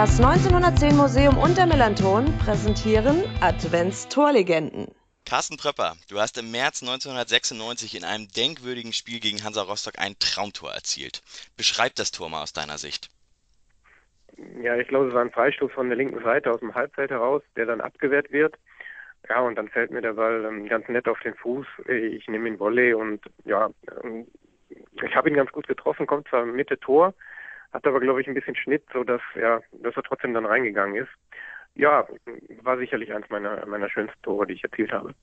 Das 1910 Museum und der Melanton präsentieren Advents-Torlegenden. Carsten Pröpper, du hast im März 1996 in einem denkwürdigen Spiel gegen Hansa Rostock ein Traumtor erzielt. Beschreib das Tor mal aus deiner Sicht. Ja, ich glaube, es war ein Freistoß von der linken Seite aus dem Halbfeld heraus, der dann abgewehrt wird. Ja, und dann fällt mir der Ball ähm, ganz nett auf den Fuß. Ich nehme ihn Volley und ja, ähm, ich habe ihn ganz gut getroffen, kommt zwar Mitte Tor, hat aber, glaube ich, ein bisschen Schnitt, so dass, ja, dass er trotzdem dann reingegangen ist. Ja, war sicherlich eins meiner, meiner schönsten Tore, die ich erzielt habe.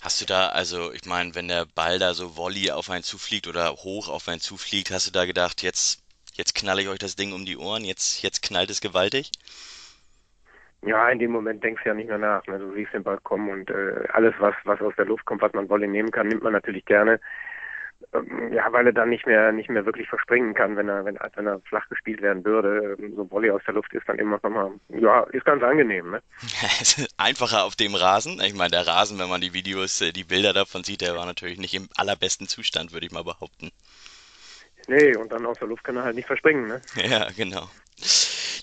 Hast du da, also ich meine, wenn der Ball da so Volley auf einen zufliegt oder hoch auf einen zufliegt, hast du da gedacht, jetzt, jetzt knalle ich euch das Ding um die Ohren, jetzt, jetzt knallt es gewaltig? Ja, in dem Moment denkst du ja nicht mehr nach. Ne? Du siehst den Ball kommen und äh, alles, was, was aus der Luft kommt, was man Volley nehmen kann, nimmt man natürlich gerne. Ähm, ja, weil er dann nicht mehr nicht mehr wirklich verspringen kann, wenn er wenn, wenn er flach gespielt werden würde. Ähm, so Volley aus der Luft ist dann immer nochmal, ja, ist ganz angenehm. Ne? Einfacher auf dem Rasen. Ich meine, der Rasen, wenn man die Videos, äh, die Bilder davon sieht, der war natürlich nicht im allerbesten Zustand, würde ich mal behaupten. Nee, und dann aus der Luft kann er halt nicht verspringen. Ne? Ja, genau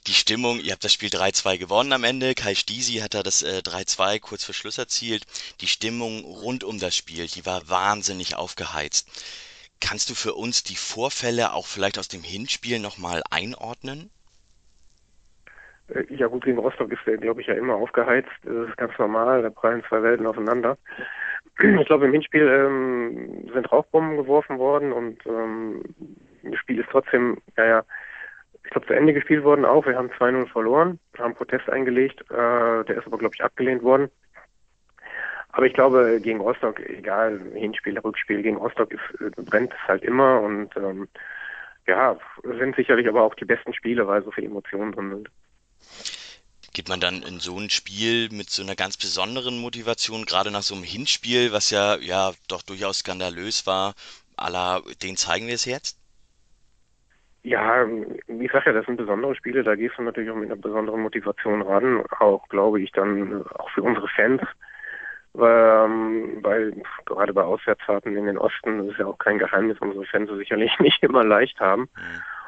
die Stimmung, ihr habt das Spiel 3-2 gewonnen am Ende. Kai Stisi hat da das äh, 3-2 kurz vor Schluss erzielt. Die Stimmung rund um das Spiel, die war wahnsinnig aufgeheizt. Kannst du für uns die Vorfälle auch vielleicht aus dem Hinspiel nochmal einordnen? Äh, ja gut, gegen Rostock ist der, glaube ich, ja immer aufgeheizt. Das ist ganz normal, da prallen zwei Welten aufeinander. Ich glaube, im Hinspiel ähm, sind Rauchbomben geworfen worden und ähm, das Spiel ist trotzdem, ja, ja, glaube, zu Ende gespielt worden auch. Wir haben 2-0 verloren, haben Protest eingelegt. Äh, der ist aber, glaube ich, abgelehnt worden. Aber ich glaube, gegen Rostock, egal, Hinspiel, Rückspiel, gegen Rostock ist, äh, brennt es halt immer und ähm, ja, sind sicherlich aber auch die besten Spiele, weil so viele Emotionen drin sind. Geht man dann in so ein Spiel mit so einer ganz besonderen Motivation, gerade nach so einem Hinspiel, was ja, ja doch durchaus skandalös war, aller, den zeigen wir es jetzt? Ja, ich sage ja, das sind besondere Spiele, da gehst du natürlich auch mit einer besonderen Motivation ran, auch glaube ich dann auch für unsere Fans, weil, ähm, weil gerade bei Auswärtsfahrten in den Osten, das ist ja auch kein Geheimnis, unsere Fans sicherlich nicht immer leicht haben.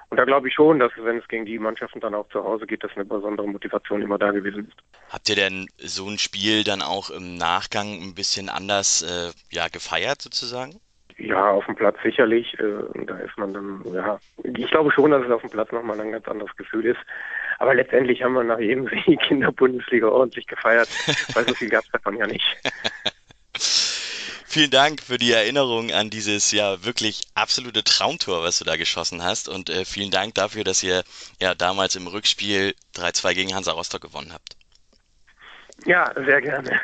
Und da glaube ich schon, dass wenn es gegen die Mannschaften dann auch zu Hause geht, dass eine besondere Motivation immer da gewesen ist. Habt ihr denn so ein Spiel dann auch im Nachgang ein bisschen anders äh, ja, gefeiert sozusagen? Ja, auf dem Platz sicherlich. Äh, da ist man dann, ja, ich glaube schon, dass es auf dem Platz nochmal ein ganz anderes Gefühl ist. Aber letztendlich haben wir nach jedem Sieg in der Bundesliga ordentlich gefeiert, weil so viel gab es davon ja nicht. Vielen Dank für die Erinnerung an dieses ja wirklich absolute Traumtor, was du da geschossen hast. Und äh, vielen Dank dafür, dass ihr ja damals im Rückspiel 3-2 gegen Hansa Rostock gewonnen habt. Ja, sehr gerne.